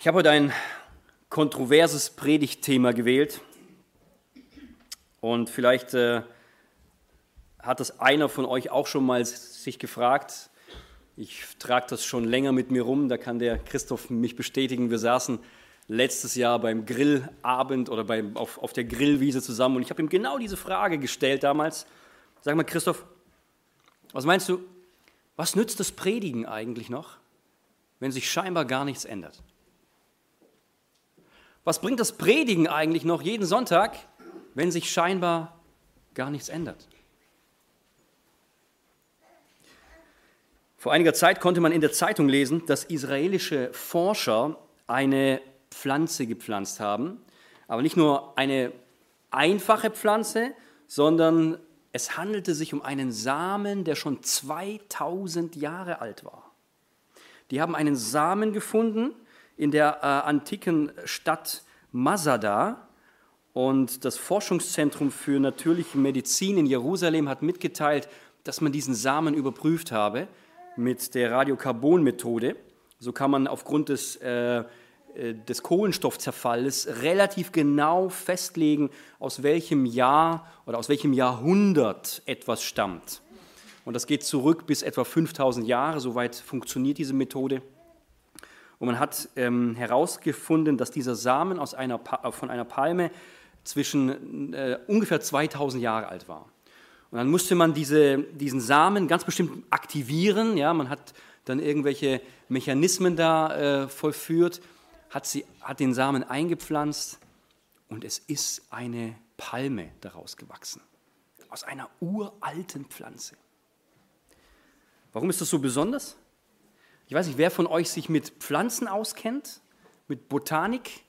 Ich habe heute ein kontroverses Predigtthema gewählt und vielleicht äh, hat das einer von euch auch schon mal sich gefragt. Ich trage das schon länger mit mir rum, da kann der Christoph mich bestätigen. Wir saßen letztes Jahr beim Grillabend oder beim, auf, auf der Grillwiese zusammen und ich habe ihm genau diese Frage gestellt damals. Sag mal, Christoph, was meinst du, was nützt das Predigen eigentlich noch, wenn sich scheinbar gar nichts ändert? Was bringt das Predigen eigentlich noch jeden Sonntag, wenn sich scheinbar gar nichts ändert? Vor einiger Zeit konnte man in der Zeitung lesen, dass israelische Forscher eine Pflanze gepflanzt haben, aber nicht nur eine einfache Pflanze, sondern es handelte sich um einen Samen, der schon 2000 Jahre alt war. Die haben einen Samen gefunden in der äh, antiken Stadt Masada und das Forschungszentrum für natürliche Medizin in Jerusalem hat mitgeteilt, dass man diesen Samen überprüft habe mit der Radiokarbon-Methode. So kann man aufgrund des äh, äh, des Kohlenstoffzerfalls relativ genau festlegen, aus welchem Jahr oder aus welchem Jahrhundert etwas stammt. Und das geht zurück bis etwa 5000 Jahre, soweit funktioniert diese Methode. Und man hat ähm, herausgefunden, dass dieser Samen aus einer, äh, von einer Palme zwischen äh, ungefähr 2000 Jahre alt war. Und dann musste man diese, diesen Samen ganz bestimmt aktivieren. Ja, man hat dann irgendwelche Mechanismen da äh, vollführt hat, sie, hat den Samen eingepflanzt und es ist eine Palme daraus gewachsen. Aus einer uralten Pflanze. Warum ist das so besonders? Ich weiß nicht, wer von euch sich mit Pflanzen auskennt, mit Botanik,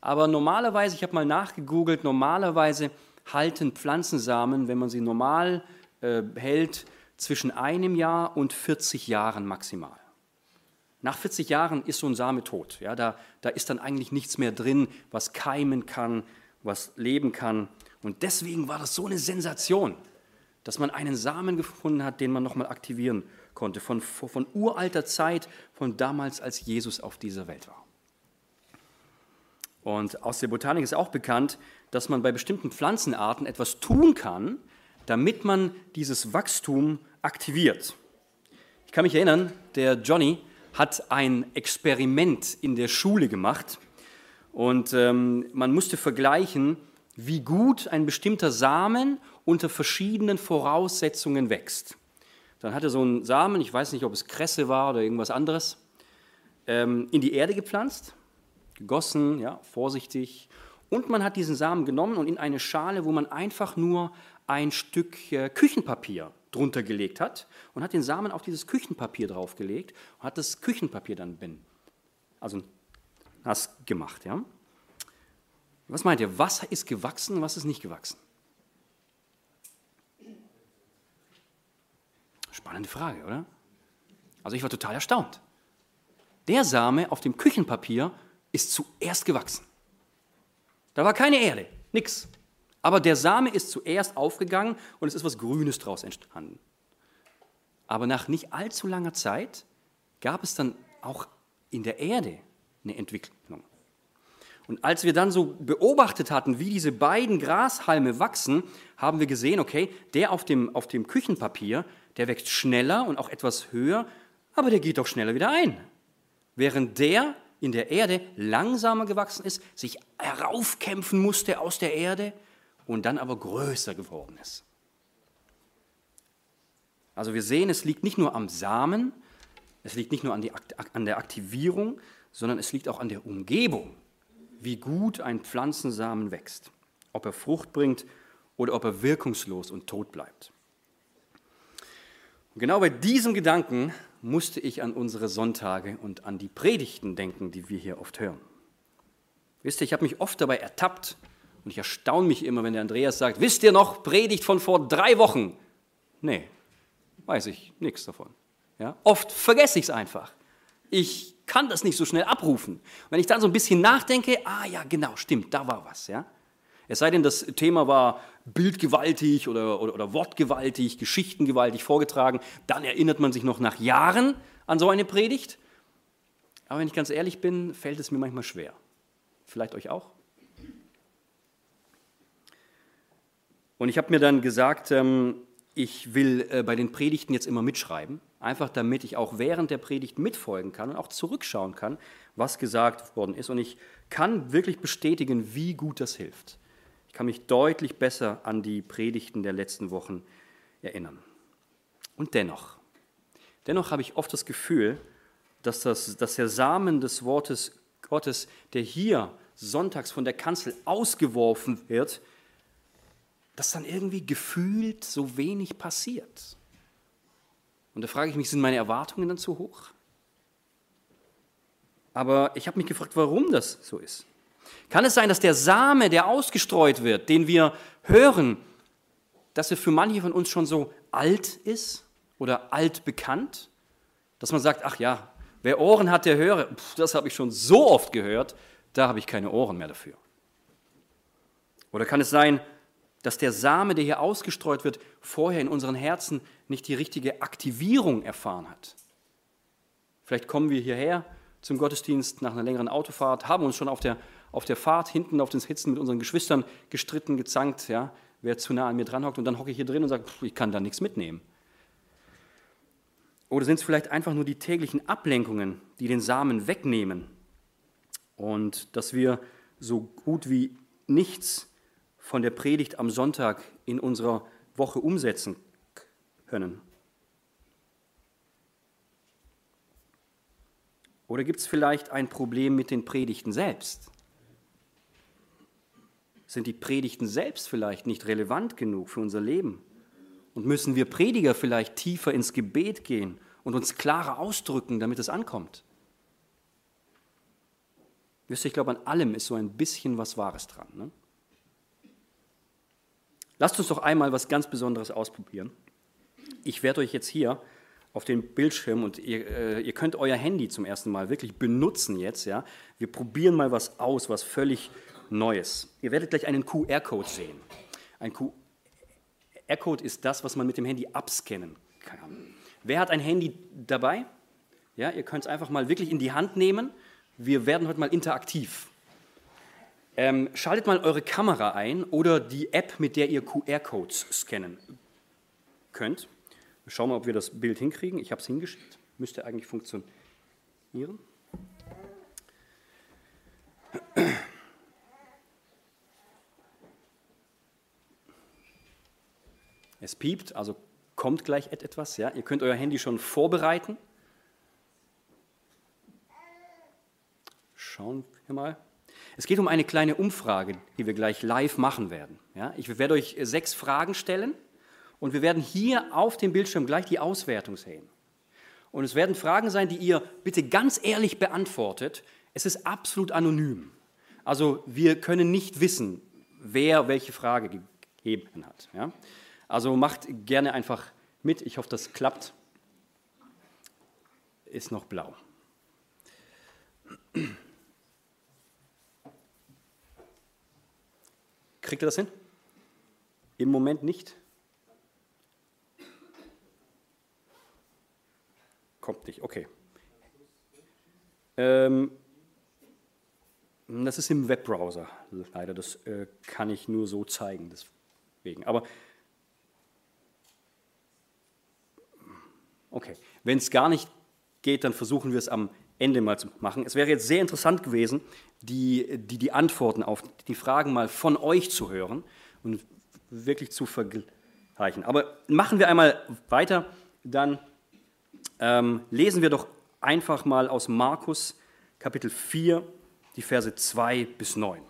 aber normalerweise, ich habe mal nachgegoogelt, normalerweise halten Pflanzensamen, wenn man sie normal äh, hält, zwischen einem Jahr und 40 Jahren maximal. Nach 40 Jahren ist so ein Same tot. Ja, da, da ist dann eigentlich nichts mehr drin, was keimen kann, was leben kann. Und deswegen war das so eine Sensation, dass man einen Samen gefunden hat, den man nochmal aktivieren konnte, von, von uralter Zeit, von damals, als Jesus auf dieser Welt war. Und aus der Botanik ist auch bekannt, dass man bei bestimmten Pflanzenarten etwas tun kann, damit man dieses Wachstum aktiviert. Ich kann mich erinnern, der Johnny, hat ein Experiment in der Schule gemacht und ähm, man musste vergleichen, wie gut ein bestimmter Samen unter verschiedenen Voraussetzungen wächst. Dann hat er so einen Samen, ich weiß nicht, ob es Kresse war oder irgendwas anderes, ähm, in die Erde gepflanzt, gegossen, ja, vorsichtig. Und man hat diesen Samen genommen und in eine Schale, wo man einfach nur ein Stück äh, Küchenpapier drunter gelegt hat und hat den Samen auf dieses Küchenpapier draufgelegt und hat das Küchenpapier dann bin, also nass gemacht. Ja? Was meint ihr, was ist gewachsen, was ist nicht gewachsen? Spannende Frage, oder? Also ich war total erstaunt. Der Same auf dem Küchenpapier ist zuerst gewachsen. Da war keine Erde, nichts. Aber der Same ist zuerst aufgegangen und es ist was Grünes daraus entstanden. Aber nach nicht allzu langer Zeit gab es dann auch in der Erde eine Entwicklung. Und als wir dann so beobachtet hatten, wie diese beiden Grashalme wachsen, haben wir gesehen, okay, der auf dem, auf dem Küchenpapier, der wächst schneller und auch etwas höher, aber der geht doch schneller wieder ein. Während der in der Erde langsamer gewachsen ist, sich heraufkämpfen musste aus der Erde, und dann aber größer geworden ist. Also wir sehen, es liegt nicht nur am Samen, es liegt nicht nur an, die, an der Aktivierung, sondern es liegt auch an der Umgebung, wie gut ein Pflanzensamen wächst, ob er Frucht bringt oder ob er wirkungslos und tot bleibt. Und genau bei diesem Gedanken musste ich an unsere Sonntage und an die Predigten denken, die wir hier oft hören. Wisst ihr, ich habe mich oft dabei ertappt, und ich erstaune mich immer, wenn der Andreas sagt, wisst ihr noch, Predigt von vor drei Wochen? Nee, weiß ich nichts davon. Ja? Oft vergesse ich es einfach. Ich kann das nicht so schnell abrufen. Und wenn ich dann so ein bisschen nachdenke, ah ja, genau, stimmt, da war was. Ja? Es sei denn, das Thema war bildgewaltig oder, oder, oder wortgewaltig, geschichtengewaltig vorgetragen, dann erinnert man sich noch nach Jahren an so eine Predigt. Aber wenn ich ganz ehrlich bin, fällt es mir manchmal schwer. Vielleicht euch auch? Und ich habe mir dann gesagt, ähm, ich will äh, bei den Predigten jetzt immer mitschreiben, einfach damit ich auch während der Predigt mitfolgen kann und auch zurückschauen kann, was gesagt worden ist. Und ich kann wirklich bestätigen, wie gut das hilft. Ich kann mich deutlich besser an die Predigten der letzten Wochen erinnern. Und dennoch, dennoch habe ich oft das Gefühl, dass, das, dass der Samen des Wortes Gottes, der hier sonntags von der Kanzel ausgeworfen wird, dass dann irgendwie gefühlt so wenig passiert. Und da frage ich mich, sind meine Erwartungen dann zu hoch? Aber ich habe mich gefragt, warum das so ist. Kann es sein, dass der Same, der ausgestreut wird, den wir hören, dass er für manche von uns schon so alt ist oder altbekannt? Dass man sagt, ach ja, wer Ohren hat, der höre. Puh, das habe ich schon so oft gehört, da habe ich keine Ohren mehr dafür. Oder kann es sein, dass der Same, der hier ausgestreut wird, vorher in unseren Herzen nicht die richtige Aktivierung erfahren hat. Vielleicht kommen wir hierher zum Gottesdienst nach einer längeren Autofahrt, haben uns schon auf der, auf der Fahrt hinten auf den Sitzen mit unseren Geschwistern gestritten, gezankt, ja, wer zu nah an mir dran hockt und dann hocke ich hier drin und sage, ich kann da nichts mitnehmen. Oder sind es vielleicht einfach nur die täglichen Ablenkungen, die den Samen wegnehmen und dass wir so gut wie nichts von der Predigt am Sonntag in unserer Woche umsetzen können? Oder gibt es vielleicht ein Problem mit den Predigten selbst? Sind die Predigten selbst vielleicht nicht relevant genug für unser Leben? Und müssen wir Prediger vielleicht tiefer ins Gebet gehen und uns klarer ausdrücken, damit es ankommt? Wisst ihr, ich glaube, an allem ist so ein bisschen was Wahres dran. Ne? Lasst uns doch einmal was ganz Besonderes ausprobieren. Ich werde euch jetzt hier auf den Bildschirm und ihr, äh, ihr, könnt euer Handy zum ersten Mal wirklich benutzen jetzt. Ja? Wir probieren mal was aus, was völlig Neues. Ihr werdet gleich einen QR-Code sehen. Ein QR-Code ist das, was man mit dem Handy abscannen kann. Wer hat ein Handy dabei? Ja, ihr könnt es einfach mal wirklich in die Hand nehmen. Wir werden heute mal interaktiv. Ähm, schaltet mal eure Kamera ein oder die App, mit der ihr QR-Codes scannen könnt. Schauen wir mal, ob wir das Bild hinkriegen. Ich habe es hingeschickt. Müsste eigentlich funktionieren. Es piept, also kommt gleich etwas. Ja? Ihr könnt euer Handy schon vorbereiten. Schauen wir mal. Es geht um eine kleine Umfrage, die wir gleich live machen werden. Ja, ich werde euch sechs Fragen stellen und wir werden hier auf dem Bildschirm gleich die Auswertung sehen. Und es werden Fragen sein, die ihr bitte ganz ehrlich beantwortet. Es ist absolut anonym. Also wir können nicht wissen, wer welche Frage gegeben hat. Ja? Also macht gerne einfach mit. Ich hoffe, das klappt. Ist noch blau. Kriegt ihr das hin? Im Moment nicht? Kommt nicht, okay. Ähm, das ist im Webbrowser, leider. Das äh, kann ich nur so zeigen, deswegen. Aber okay, wenn es gar nicht geht, dann versuchen wir es am Ende mal zu machen. Es wäre jetzt sehr interessant gewesen, die, die, die Antworten auf die Fragen mal von euch zu hören und wirklich zu vergleichen. Aber machen wir einmal weiter, dann ähm, lesen wir doch einfach mal aus Markus Kapitel 4, die Verse 2 bis 9.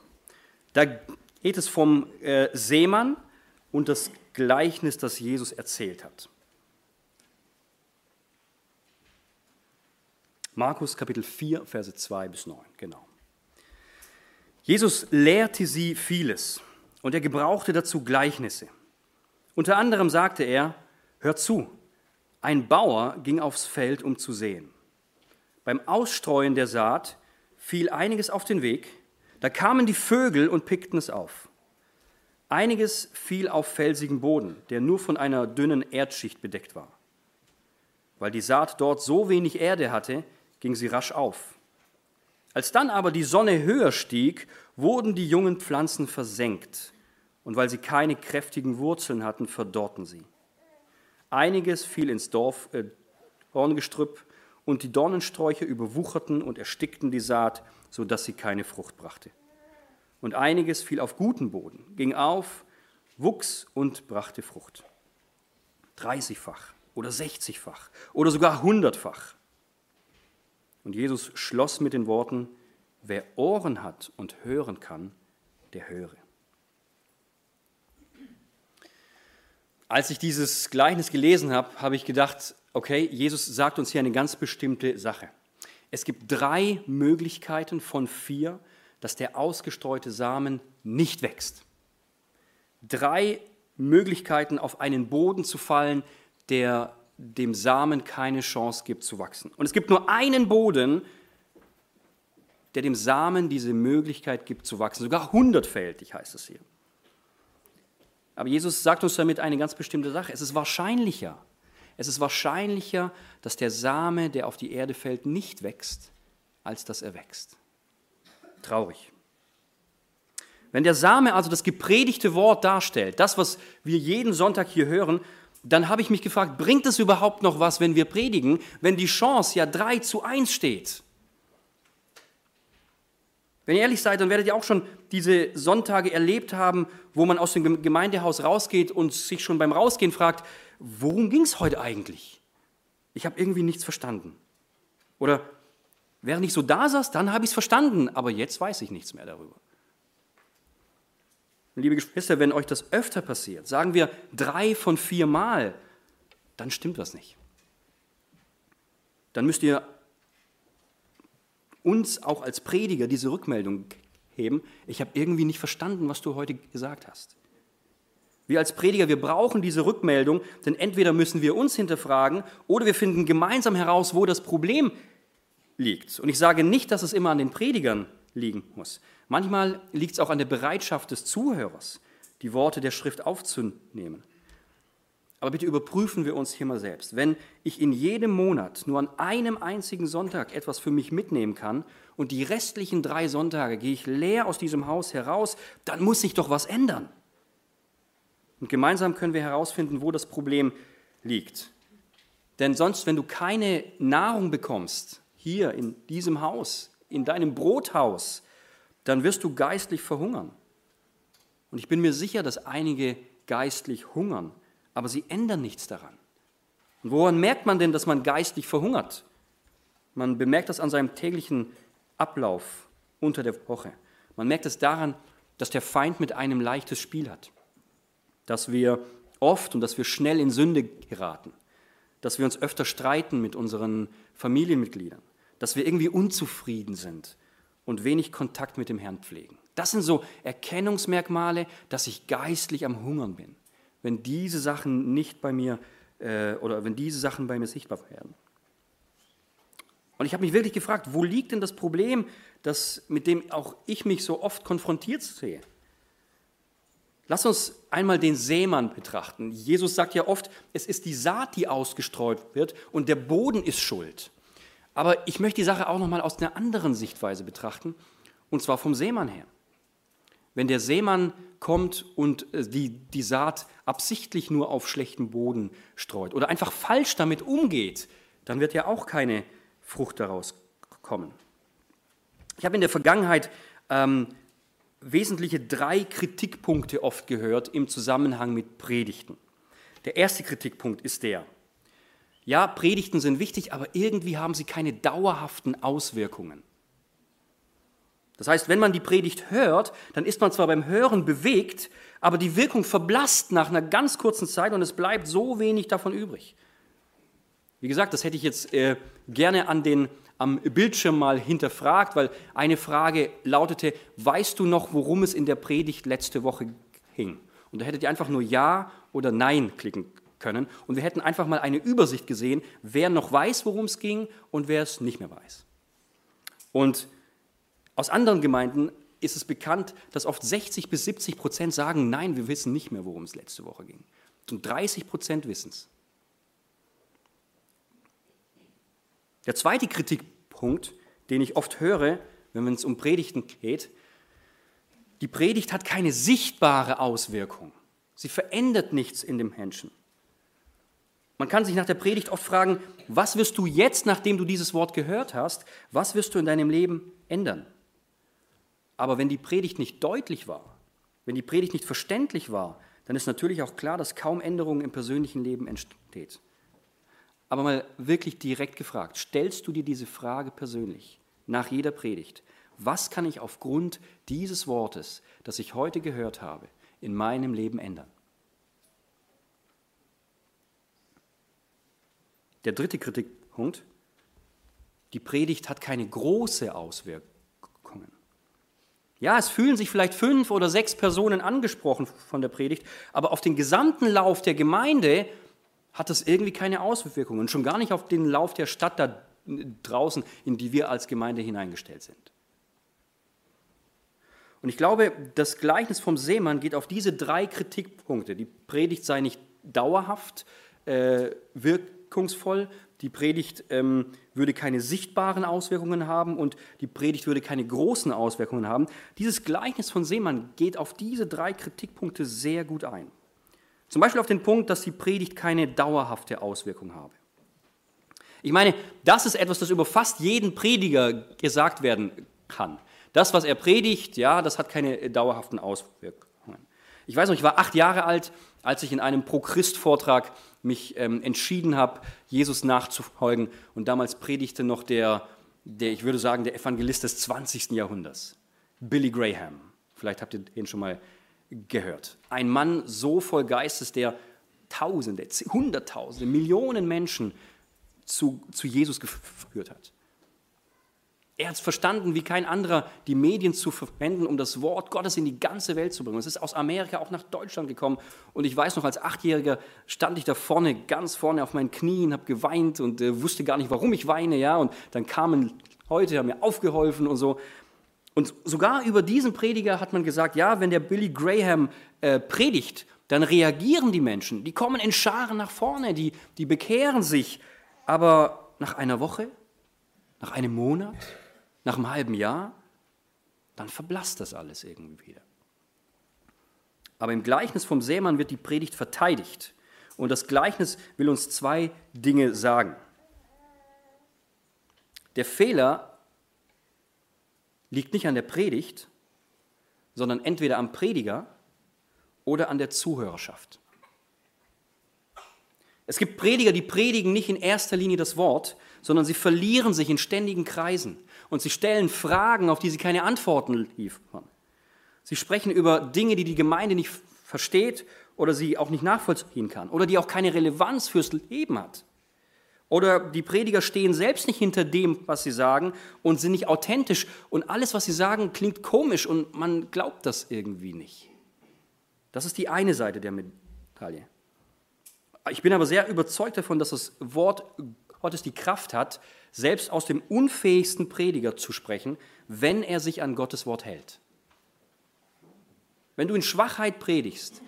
Da geht es vom äh, Seemann und das Gleichnis, das Jesus erzählt hat. Markus Kapitel 4, Verse 2 bis 9, genau. Jesus lehrte sie vieles und er gebrauchte dazu Gleichnisse. Unter anderem sagte er, hört zu, ein Bauer ging aufs Feld, um zu sehen. Beim Ausstreuen der Saat fiel einiges auf den Weg, da kamen die Vögel und pickten es auf. Einiges fiel auf felsigen Boden, der nur von einer dünnen Erdschicht bedeckt war. Weil die Saat dort so wenig Erde hatte, ging sie rasch auf. Als dann aber die Sonne höher stieg, wurden die jungen Pflanzen versenkt, und weil sie keine kräftigen Wurzeln hatten, verdorrten sie. Einiges fiel ins Dorf, äh, Dorngestrüpp, und die Dornensträucher überwucherten und erstickten die Saat, so dass sie keine Frucht brachte. Und einiges fiel auf guten Boden, ging auf, wuchs und brachte Frucht. Dreißigfach oder sechzigfach oder sogar hundertfach. Und Jesus schloss mit den Worten, wer Ohren hat und hören kann, der höre. Als ich dieses Gleichnis gelesen habe, habe ich gedacht, okay, Jesus sagt uns hier eine ganz bestimmte Sache. Es gibt drei Möglichkeiten von vier, dass der ausgestreute Samen nicht wächst. Drei Möglichkeiten, auf einen Boden zu fallen, der dem Samen keine Chance gibt zu wachsen. Und es gibt nur einen Boden, der dem Samen diese Möglichkeit gibt zu wachsen, sogar hundertfältig heißt es hier. Aber Jesus sagt uns damit eine ganz bestimmte Sache. Es ist wahrscheinlicher, es ist wahrscheinlicher, dass der Same, der auf die Erde fällt, nicht wächst, als dass er wächst. Traurig. Wenn der Same also das gepredigte Wort darstellt, das, was wir jeden Sonntag hier hören, dann habe ich mich gefragt, bringt es überhaupt noch was, wenn wir predigen, wenn die Chance ja 3 zu 1 steht? Wenn ihr ehrlich seid, dann werdet ihr auch schon diese Sonntage erlebt haben, wo man aus dem Gemeindehaus rausgeht und sich schon beim Rausgehen fragt, worum ging es heute eigentlich? Ich habe irgendwie nichts verstanden. Oder während ich so da saß, dann habe ich es verstanden, aber jetzt weiß ich nichts mehr darüber. Liebe Geschwister, wenn euch das öfter passiert, sagen wir drei von vier Mal, dann stimmt was nicht. Dann müsst ihr uns auch als Prediger diese Rückmeldung geben. Ich habe irgendwie nicht verstanden, was du heute gesagt hast. Wir als Prediger, wir brauchen diese Rückmeldung, denn entweder müssen wir uns hinterfragen oder wir finden gemeinsam heraus, wo das Problem liegt. Und ich sage nicht, dass es immer an den Predigern liegen muss. Manchmal liegt es auch an der Bereitschaft des Zuhörers, die Worte der Schrift aufzunehmen. Aber bitte überprüfen wir uns hier mal selbst. Wenn ich in jedem Monat nur an einem einzigen Sonntag etwas für mich mitnehmen kann und die restlichen drei Sonntage gehe ich leer aus diesem Haus heraus, dann muss sich doch was ändern. Und gemeinsam können wir herausfinden, wo das Problem liegt. Denn sonst, wenn du keine Nahrung bekommst, hier in diesem Haus, in deinem Brothaus, dann wirst du geistlich verhungern. Und ich bin mir sicher, dass einige geistlich hungern, aber sie ändern nichts daran. Und woran merkt man denn, dass man geistlich verhungert? Man bemerkt das an seinem täglichen Ablauf unter der Woche. Man merkt es daran, dass der Feind mit einem leichtes Spiel hat dass wir oft und dass wir schnell in Sünde geraten, dass wir uns öfter streiten mit unseren Familienmitgliedern, dass wir irgendwie unzufrieden sind und wenig Kontakt mit dem Herrn pflegen. Das sind so Erkennungsmerkmale, dass ich geistlich am Hungern bin, wenn diese Sachen nicht bei mir äh, oder wenn diese Sachen bei mir sichtbar werden. Und ich habe mich wirklich gefragt, wo liegt denn das Problem, das, mit dem auch ich mich so oft konfrontiert sehe? Lass uns einmal den Sämann betrachten. Jesus sagt ja oft, es ist die Saat, die ausgestreut wird und der Boden ist schuld. Aber ich möchte die Sache auch noch mal aus einer anderen Sichtweise betrachten, und zwar vom Sämann her. Wenn der Sämann kommt und äh, die, die Saat absichtlich nur auf schlechten Boden streut oder einfach falsch damit umgeht, dann wird ja auch keine Frucht daraus kommen. Ich habe in der Vergangenheit ähm, wesentliche drei Kritikpunkte oft gehört im Zusammenhang mit Predigten. Der erste Kritikpunkt ist der, ja, Predigten sind wichtig, aber irgendwie haben sie keine dauerhaften Auswirkungen. Das heißt, wenn man die Predigt hört, dann ist man zwar beim Hören bewegt, aber die Wirkung verblasst nach einer ganz kurzen Zeit und es bleibt so wenig davon übrig. Wie gesagt, das hätte ich jetzt äh, gerne an den am Bildschirm mal hinterfragt, weil eine Frage lautete, weißt du noch, worum es in der Predigt letzte Woche ging? Und da hättet ihr einfach nur Ja oder Nein klicken können. Und wir hätten einfach mal eine Übersicht gesehen, wer noch weiß, worum es ging und wer es nicht mehr weiß. Und aus anderen Gemeinden ist es bekannt, dass oft 60 bis 70 Prozent sagen, nein, wir wissen nicht mehr, worum es letzte Woche ging. Und 30 Prozent wissen es. Der zweite Kritikpunkt, den ich oft höre, wenn es um Predigten geht, die Predigt hat keine sichtbare Auswirkung. Sie verändert nichts in dem Menschen. Man kann sich nach der Predigt oft fragen, was wirst du jetzt, nachdem du dieses Wort gehört hast, was wirst du in deinem Leben ändern? Aber wenn die Predigt nicht deutlich war, wenn die Predigt nicht verständlich war, dann ist natürlich auch klar, dass kaum Änderungen im persönlichen Leben entsteht. Aber mal wirklich direkt gefragt, stellst du dir diese Frage persönlich nach jeder Predigt? Was kann ich aufgrund dieses Wortes, das ich heute gehört habe, in meinem Leben ändern? Der dritte Kritikpunkt, die Predigt hat keine große Auswirkungen. Ja, es fühlen sich vielleicht fünf oder sechs Personen angesprochen von der Predigt, aber auf den gesamten Lauf der Gemeinde hat das irgendwie keine Auswirkungen und schon gar nicht auf den Lauf der Stadt da draußen, in die wir als Gemeinde hineingestellt sind. Und ich glaube, das Gleichnis vom Seemann geht auf diese drei Kritikpunkte. Die Predigt sei nicht dauerhaft, äh, wirkungsvoll, die Predigt ähm, würde keine sichtbaren Auswirkungen haben und die Predigt würde keine großen Auswirkungen haben. Dieses Gleichnis von Seemann geht auf diese drei Kritikpunkte sehr gut ein. Zum Beispiel auf den Punkt, dass die Predigt keine dauerhafte Auswirkung habe. Ich meine, das ist etwas, das über fast jeden Prediger gesagt werden kann. Das, was er predigt, ja, das hat keine dauerhaften Auswirkungen. Ich weiß noch, ich war acht Jahre alt, als ich in einem Pro-Christ-Vortrag mich ähm, entschieden habe, Jesus nachzufolgen. Und damals predigte noch der, der, ich würde sagen, der Evangelist des 20. Jahrhunderts, Billy Graham. Vielleicht habt ihr den schon mal gehört. Ein Mann so voll Geistes, der Tausende, Hunderttausende, Millionen Menschen zu, zu Jesus geführt hat. Er hat es verstanden, wie kein anderer, die Medien zu verwenden, um das Wort Gottes in die ganze Welt zu bringen. Es ist aus Amerika auch nach Deutschland gekommen. Und ich weiß noch, als Achtjähriger stand ich da vorne, ganz vorne auf meinen Knien, habe geweint und äh, wusste gar nicht, warum ich weine. Ja? Und dann kamen Leute, haben mir aufgeholfen und so. Und sogar über diesen Prediger hat man gesagt, ja, wenn der Billy Graham äh, predigt, dann reagieren die Menschen. Die kommen in Scharen nach vorne, die, die bekehren sich. Aber nach einer Woche, nach einem Monat, nach einem halben Jahr, dann verblasst das alles irgendwie wieder. Aber im Gleichnis vom Sämann wird die Predigt verteidigt. Und das Gleichnis will uns zwei Dinge sagen. Der Fehler liegt nicht an der Predigt, sondern entweder am Prediger oder an der Zuhörerschaft. Es gibt Prediger, die predigen nicht in erster Linie das Wort, sondern sie verlieren sich in ständigen Kreisen und sie stellen Fragen, auf die sie keine Antworten liefern. Sie sprechen über Dinge, die die Gemeinde nicht versteht oder sie auch nicht nachvollziehen kann oder die auch keine Relevanz fürs Leben hat. Oder die Prediger stehen selbst nicht hinter dem, was sie sagen und sind nicht authentisch und alles, was sie sagen, klingt komisch und man glaubt das irgendwie nicht. Das ist die eine Seite der Medaille. Ich bin aber sehr überzeugt davon, dass das Wort Gottes die Kraft hat, selbst aus dem unfähigsten Prediger zu sprechen, wenn er sich an Gottes Wort hält. Wenn du in Schwachheit predigst,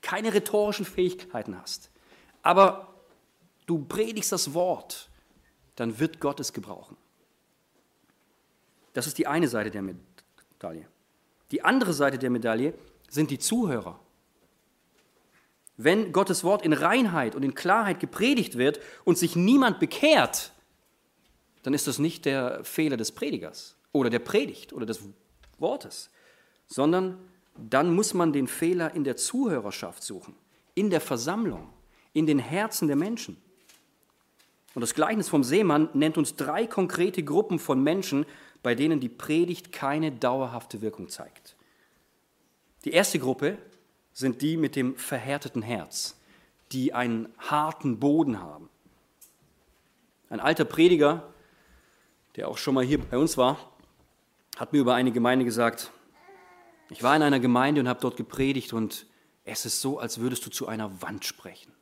keine rhetorischen Fähigkeiten hast, aber du predigst das Wort, dann wird Gott es gebrauchen. Das ist die eine Seite der Medaille. Die andere Seite der Medaille sind die Zuhörer. Wenn Gottes Wort in Reinheit und in Klarheit gepredigt wird und sich niemand bekehrt, dann ist das nicht der Fehler des Predigers oder der Predigt oder des Wortes, sondern dann muss man den Fehler in der Zuhörerschaft suchen, in der Versammlung, in den Herzen der Menschen. Und das Gleichnis vom Seemann nennt uns drei konkrete Gruppen von Menschen, bei denen die Predigt keine dauerhafte Wirkung zeigt. Die erste Gruppe sind die mit dem verhärteten Herz, die einen harten Boden haben. Ein alter Prediger der auch schon mal hier bei uns war, hat mir über eine Gemeinde gesagt, ich war in einer Gemeinde und habe dort gepredigt und es ist so, als würdest du zu einer Wand sprechen.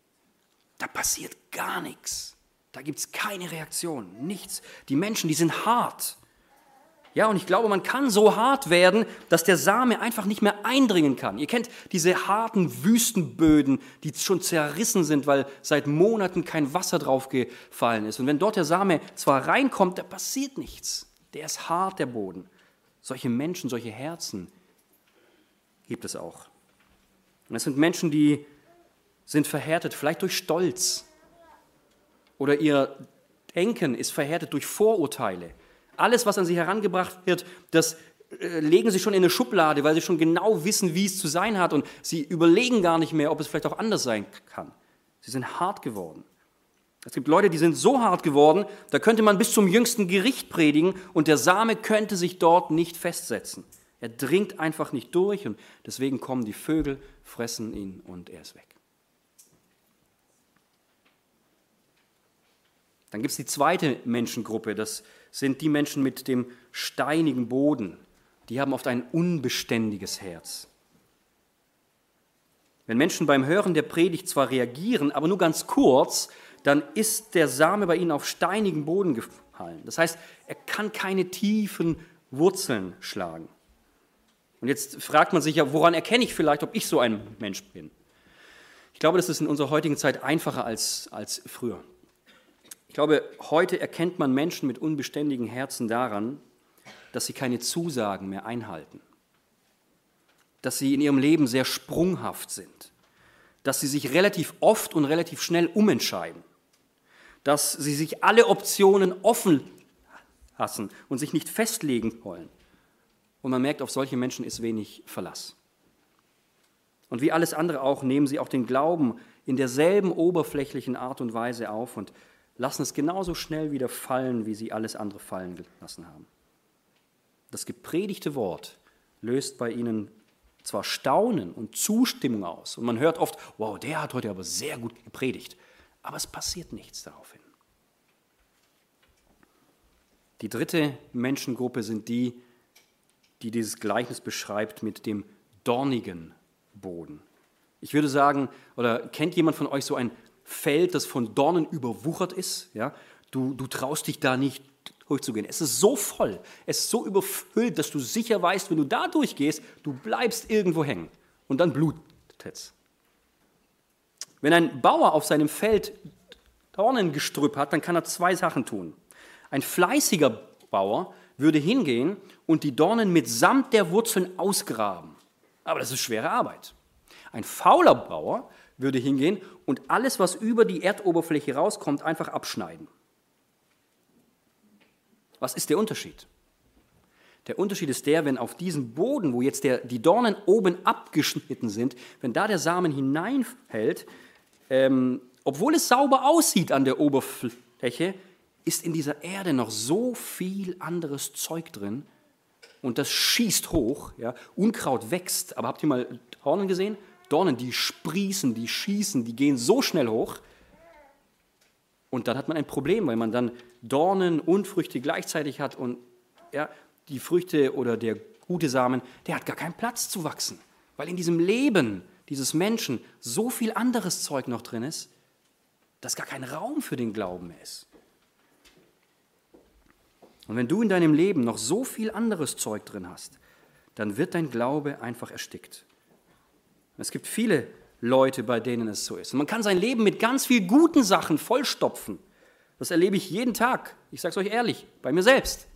Da passiert gar nichts. Da gibt es keine Reaktion, nichts. Die Menschen, die sind hart. Ja, und ich glaube, man kann so hart werden, dass der Same einfach nicht mehr eindringen kann. Ihr kennt diese harten Wüstenböden, die schon zerrissen sind, weil seit Monaten kein Wasser drauf gefallen ist. Und wenn dort der Same zwar reinkommt, da passiert nichts. Der ist hart, der Boden. Solche Menschen, solche Herzen gibt es auch. Und es sind Menschen, die sind verhärtet, vielleicht durch Stolz. Oder ihr Denken ist verhärtet durch Vorurteile. Alles, was an sie herangebracht wird, das äh, legen sie schon in eine Schublade, weil sie schon genau wissen, wie es zu sein hat und sie überlegen gar nicht mehr, ob es vielleicht auch anders sein kann. Sie sind hart geworden. Es gibt Leute, die sind so hart geworden, da könnte man bis zum jüngsten Gericht predigen und der Same könnte sich dort nicht festsetzen. Er dringt einfach nicht durch und deswegen kommen die Vögel, fressen ihn und er ist weg. Dann gibt es die zweite Menschengruppe, das sind die Menschen mit dem steinigen Boden. Die haben oft ein unbeständiges Herz. Wenn Menschen beim Hören der Predigt zwar reagieren, aber nur ganz kurz, dann ist der Same bei ihnen auf steinigen Boden gefallen. Das heißt, er kann keine tiefen Wurzeln schlagen. Und jetzt fragt man sich ja, woran erkenne ich vielleicht, ob ich so ein Mensch bin? Ich glaube, das ist in unserer heutigen Zeit einfacher als, als früher. Ich glaube, heute erkennt man Menschen mit unbeständigen Herzen daran, dass sie keine Zusagen mehr einhalten, dass sie in ihrem Leben sehr sprunghaft sind, dass sie sich relativ oft und relativ schnell umentscheiden, dass sie sich alle Optionen offen lassen und sich nicht festlegen wollen. Und man merkt, auf solche Menschen ist wenig Verlass. Und wie alles andere auch, nehmen sie auch den Glauben in derselben oberflächlichen Art und Weise auf und lassen es genauso schnell wieder fallen, wie sie alles andere fallen gelassen haben. Das gepredigte Wort löst bei ihnen zwar Staunen und Zustimmung aus und man hört oft, wow, der hat heute aber sehr gut gepredigt, aber es passiert nichts daraufhin. Die dritte Menschengruppe sind die, die dieses Gleichnis beschreibt mit dem dornigen Boden. Ich würde sagen, oder kennt jemand von euch so ein Feld, das von Dornen überwuchert ist? Ja? Du, du traust dich da nicht durchzugehen. Es ist so voll, es ist so überfüllt, dass du sicher weißt, wenn du da durchgehst, du bleibst irgendwo hängen und dann blutet es. Wenn ein Bauer auf seinem Feld Dornengestrüpp hat, dann kann er zwei Sachen tun. Ein fleißiger Bauer würde hingehen und die Dornen mitsamt der Wurzeln ausgraben. Aber das ist schwere Arbeit. Ein fauler Bauer würde hingehen und alles, was über die Erdoberfläche rauskommt, einfach abschneiden. Was ist der Unterschied? Der Unterschied ist der, wenn auf diesem Boden, wo jetzt der, die Dornen oben abgeschnitten sind, wenn da der Samen hineinfällt, ähm, obwohl es sauber aussieht an der Oberfläche, ist in dieser Erde noch so viel anderes Zeug drin und das schießt hoch. Ja. Unkraut wächst, aber habt ihr mal Dornen gesehen? Dornen, die sprießen, die schießen, die gehen so schnell hoch. Und dann hat man ein Problem, weil man dann Dornen und Früchte gleichzeitig hat und ja, die Früchte oder der gute Samen, der hat gar keinen Platz zu wachsen, weil in diesem Leben dieses Menschen so viel anderes Zeug noch drin ist, dass gar kein Raum für den Glauben mehr ist. Und wenn du in deinem Leben noch so viel anderes Zeug drin hast, dann wird dein Glaube einfach erstickt. Es gibt viele Leute, bei denen es so ist. Und man kann sein Leben mit ganz vielen guten Sachen vollstopfen. Das erlebe ich jeden Tag. Ich sage es euch ehrlich, bei mir selbst.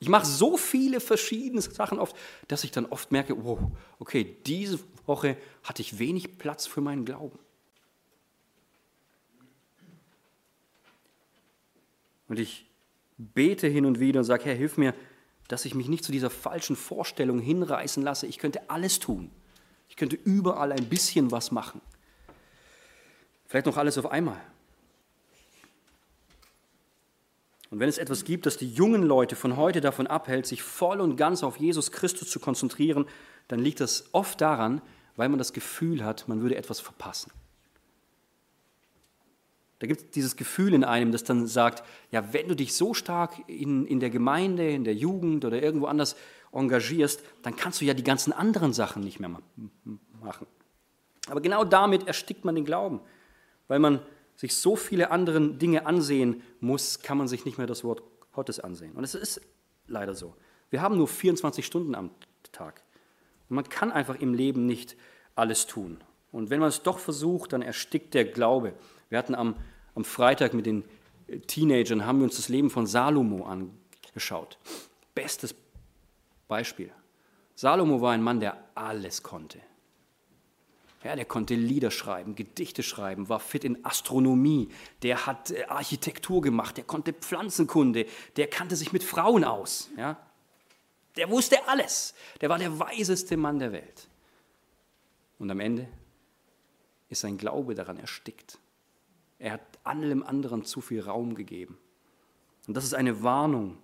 Ich mache so viele verschiedene Sachen oft, dass ich dann oft merke, wow, okay, diese Woche hatte ich wenig Platz für meinen Glauben. Und ich bete hin und wieder und sage, Herr, hilf mir, dass ich mich nicht zu dieser falschen Vorstellung hinreißen lasse, ich könnte alles tun. Ich könnte überall ein bisschen was machen. Vielleicht noch alles auf einmal. Und wenn es etwas gibt, das die jungen Leute von heute davon abhält, sich voll und ganz auf Jesus Christus zu konzentrieren, dann liegt das oft daran, weil man das Gefühl hat, man würde etwas verpassen. Da gibt es dieses Gefühl in einem, das dann sagt, ja, wenn du dich so stark in, in der Gemeinde, in der Jugend oder irgendwo anders engagierst, dann kannst du ja die ganzen anderen Sachen nicht mehr machen. Aber genau damit erstickt man den Glauben, weil man sich so viele andere Dinge ansehen muss, kann man sich nicht mehr das Wort Gottes ansehen. Und es ist leider so. Wir haben nur 24 Stunden am Tag. Und man kann einfach im Leben nicht alles tun. Und wenn man es doch versucht, dann erstickt der Glaube. Wir hatten am am Freitag mit den Teenagern haben wir uns das Leben von Salomo angeschaut. Bestes Beispiel. Salomo war ein Mann, der alles konnte. Ja, der konnte Lieder schreiben, Gedichte schreiben, war fit in Astronomie, der hat äh, Architektur gemacht, der konnte Pflanzenkunde, der kannte sich mit Frauen aus. Ja? Der wusste alles. Der war der weiseste Mann der Welt. Und am Ende ist sein Glaube daran erstickt. Er hat allem anderen zu viel Raum gegeben. Und das ist eine Warnung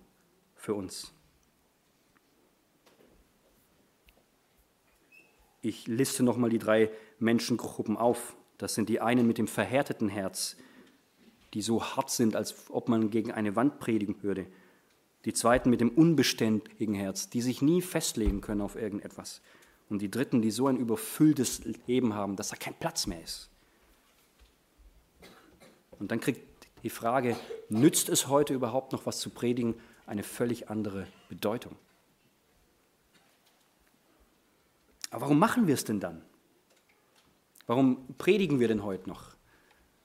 für uns. Ich liste nochmal die drei Menschengruppen auf. Das sind die einen mit dem verhärteten Herz, die so hart sind, als ob man gegen eine Wand predigen würde. Die zweiten mit dem unbeständigen Herz, die sich nie festlegen können auf irgendetwas. Und die dritten, die so ein überfülltes Leben haben, dass da kein Platz mehr ist. Und dann kriegt die Frage, nützt es heute überhaupt noch was zu predigen, eine völlig andere Bedeutung. Aber warum machen wir es denn dann? Warum predigen wir denn heute noch?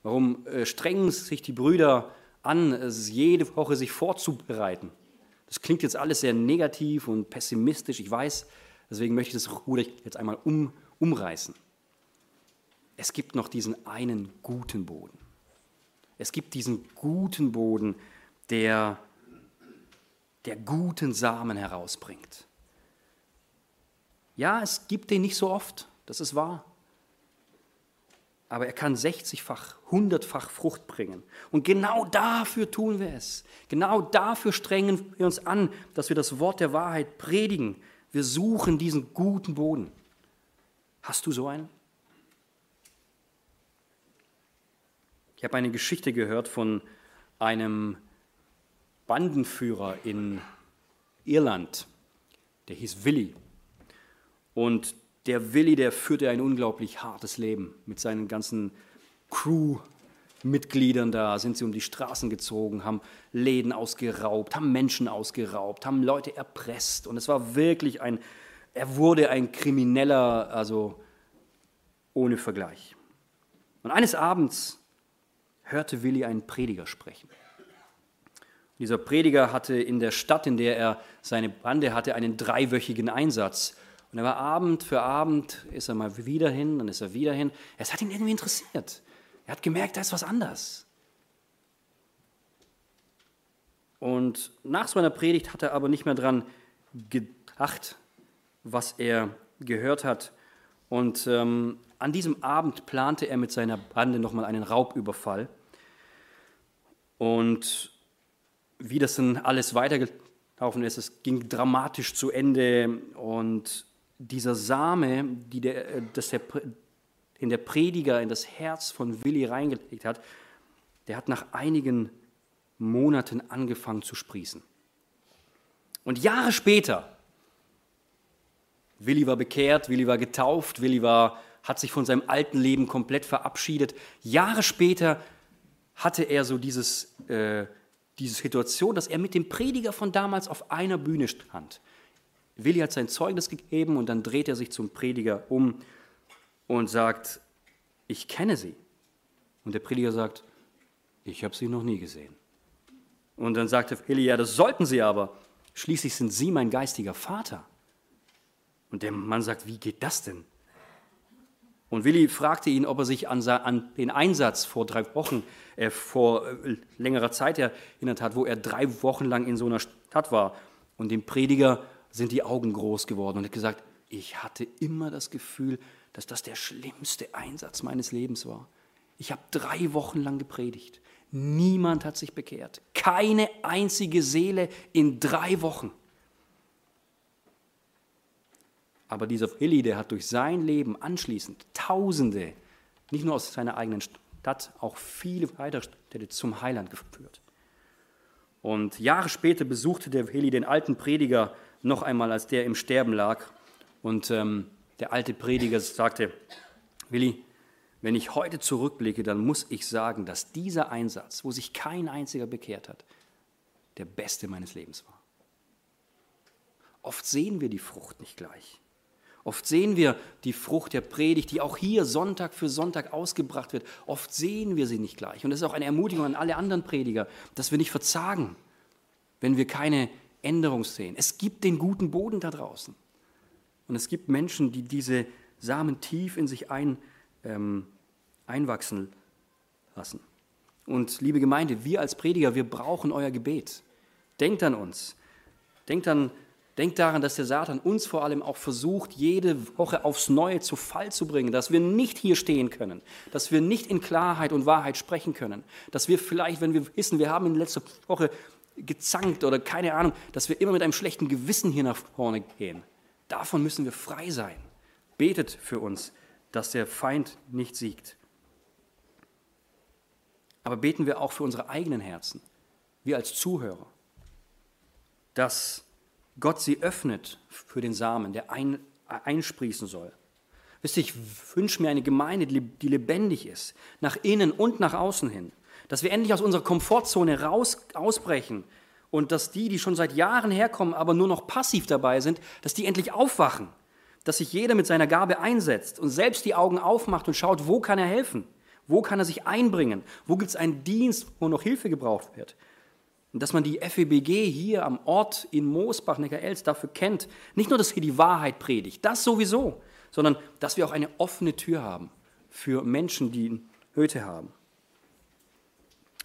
Warum äh, strengen sich die Brüder an, jede Woche sich vorzubereiten? Das klingt jetzt alles sehr negativ und pessimistisch, ich weiß, deswegen möchte ich das Ruder jetzt einmal um, umreißen. Es gibt noch diesen einen guten Boden. Es gibt diesen guten Boden, der, der guten Samen herausbringt. Ja, es gibt den nicht so oft, das ist wahr. Aber er kann 60-fach, 100-fach Frucht bringen. Und genau dafür tun wir es. Genau dafür strengen wir uns an, dass wir das Wort der Wahrheit predigen. Wir suchen diesen guten Boden. Hast du so einen? Ich habe eine Geschichte gehört von einem Bandenführer in Irland, der hieß Willi. Und der Willi, der führte ein unglaublich hartes Leben mit seinen ganzen Crew-Mitgliedern da, sind sie um die Straßen gezogen, haben Läden ausgeraubt, haben Menschen ausgeraubt, haben Leute erpresst. Und es war wirklich ein, er wurde ein Krimineller, also ohne Vergleich. Und eines Abends hörte Willi einen Prediger sprechen. Dieser Prediger hatte in der Stadt, in der er seine Bande hatte, einen dreiwöchigen Einsatz. Und er war Abend für Abend, ist er mal wieder hin, dann ist er wieder hin. Es hat ihn irgendwie interessiert. Er hat gemerkt, da ist was anders. Und nach so einer Predigt hat er aber nicht mehr dran gedacht, was er gehört hat. Und ähm, an diesem Abend plante er mit seiner Bande nochmal einen Raubüberfall. Und wie das dann alles weitergelaufen ist, es ging dramatisch zu Ende und dieser Same, die der, äh, das der, den der Prediger in das Herz von Willi reingelegt hat, der hat nach einigen Monaten angefangen zu sprießen. Und Jahre später, Willi war bekehrt, Willi war getauft, Willi war, hat sich von seinem alten Leben komplett verabschiedet. Jahre später hatte er so dieses, äh, diese Situation, dass er mit dem Prediger von damals auf einer Bühne stand. Willi hat sein Zeugnis gegeben und dann dreht er sich zum Prediger um und sagt, ich kenne sie. Und der Prediger sagt, ich habe sie noch nie gesehen. Und dann sagte Willi, ja, das sollten sie aber. Schließlich sind sie mein geistiger Vater. Und der Mann sagt, wie geht das denn? Und Willi fragte ihn, ob er sich an, den Einsatz vor drei Wochen, äh, vor äh, längerer Zeit erinnert hat, wo er drei Wochen lang in so einer Stadt war. Und dem Prediger sind die Augen groß geworden und hat gesagt, ich hatte immer das Gefühl, dass das der schlimmste Einsatz meines Lebens war. Ich habe drei Wochen lang gepredigt. Niemand hat sich bekehrt. Keine einzige Seele in drei Wochen. Aber dieser Willi, der hat durch sein Leben anschließend Tausende, nicht nur aus seiner eigenen Stadt, auch viele weitere Städte zum Heiland geführt. Und Jahre später besuchte der Willi den alten Prediger noch einmal, als der im Sterben lag. Und ähm, der alte Prediger sagte, Willi, wenn ich heute zurückblicke, dann muss ich sagen, dass dieser Einsatz, wo sich kein einziger bekehrt hat, der beste meines Lebens war. Oft sehen wir die Frucht nicht gleich. Oft sehen wir die Frucht der Predigt, die auch hier Sonntag für Sonntag ausgebracht wird. Oft sehen wir sie nicht gleich. Und das ist auch eine Ermutigung an alle anderen Prediger, dass wir nicht verzagen, wenn wir keine Veränderung sehen. Es gibt den guten Boden da draußen. Und es gibt Menschen, die diese Samen tief in sich ein, ähm, einwachsen lassen. Und liebe Gemeinde, wir als Prediger, wir brauchen euer Gebet. Denkt an uns. Denkt, an, denkt daran, dass der Satan uns vor allem auch versucht, jede Woche aufs Neue zu Fall zu bringen, dass wir nicht hier stehen können, dass wir nicht in Klarheit und Wahrheit sprechen können, dass wir vielleicht, wenn wir wissen, wir haben in letzter Woche gezankt oder keine Ahnung, dass wir immer mit einem schlechten Gewissen hier nach vorne gehen. Davon müssen wir frei sein. Betet für uns, dass der Feind nicht siegt. Aber beten wir auch für unsere eigenen Herzen, wir als Zuhörer, dass Gott sie öffnet für den Samen, der ein, einsprießen soll. Wisst ihr, ich wünsche mir eine Gemeinde, die lebendig ist, nach innen und nach außen hin. Dass wir endlich aus unserer Komfortzone raus ausbrechen und dass die, die schon seit Jahren herkommen, aber nur noch passiv dabei sind, dass die endlich aufwachen. Dass sich jeder mit seiner Gabe einsetzt und selbst die Augen aufmacht und schaut, wo kann er helfen? Wo kann er sich einbringen? Wo gibt es einen Dienst, wo noch Hilfe gebraucht wird? Und dass man die FEBG hier am Ort in Moosbach, Neckarels dafür kennt, nicht nur, dass hier die Wahrheit predigt, das sowieso, sondern dass wir auch eine offene Tür haben für Menschen, die Hüte haben.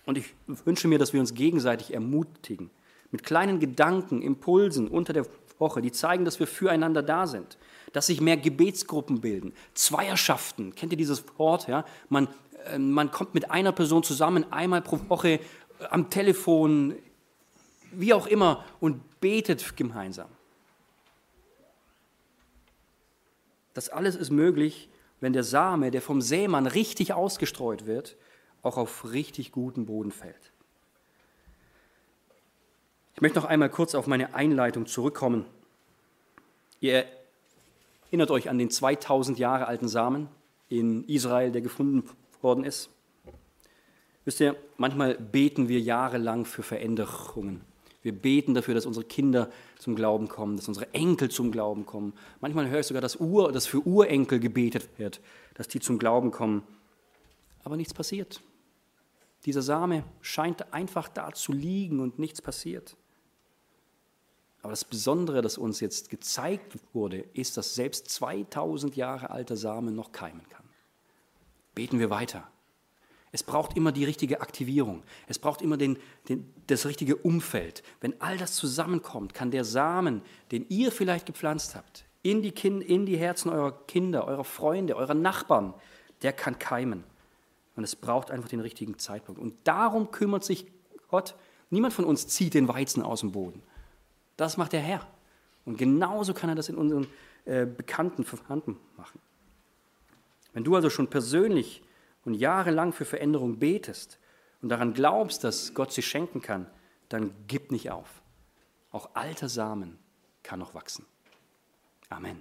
Und ich wünsche mir, dass wir uns gegenseitig ermutigen, mit kleinen Gedanken, Impulsen unter der Woche, die zeigen, dass wir füreinander da sind, dass sich mehr Gebetsgruppen bilden, Zweierschaften. Kennt ihr dieses Wort? Ja? Man ähm, man kommt mit einer Person zusammen, einmal pro Woche äh, am Telefon, wie auch immer, und betet gemeinsam. Das alles ist möglich, wenn der Same, der vom Sämann richtig ausgestreut wird, auch auf richtig guten Boden fällt. Ich möchte noch einmal kurz auf meine Einleitung zurückkommen. Ihr erinnert euch an den 2000 Jahre alten Samen in Israel, der gefunden worden ist. Wisst ihr, manchmal beten wir jahrelang für Veränderungen. Wir beten dafür, dass unsere Kinder zum Glauben kommen, dass unsere Enkel zum Glauben kommen. Manchmal höre ich sogar, dass, Ur, dass für Urenkel gebetet wird, dass die zum Glauben kommen. Aber nichts passiert. Dieser Same scheint einfach da zu liegen und nichts passiert. Aber das Besondere, das uns jetzt gezeigt wurde, ist, dass selbst 2000 Jahre alter Same noch keimen kann beten wir weiter. Es braucht immer die richtige Aktivierung. Es braucht immer den, den, das richtige Umfeld. Wenn all das zusammenkommt, kann der Samen, den ihr vielleicht gepflanzt habt, in die, kind, in die Herzen eurer Kinder, eurer Freunde, eurer Nachbarn, der kann keimen. Und es braucht einfach den richtigen Zeitpunkt. Und darum kümmert sich Gott. Niemand von uns zieht den Weizen aus dem Boden. Das macht der Herr. Und genauso kann er das in unseren äh, Bekannten, Verwandten machen. Wenn du also schon persönlich und jahrelang für Veränderung betest und daran glaubst, dass Gott sie schenken kann, dann gib nicht auf. Auch alter Samen kann noch wachsen. Amen.